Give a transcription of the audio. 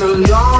been a long.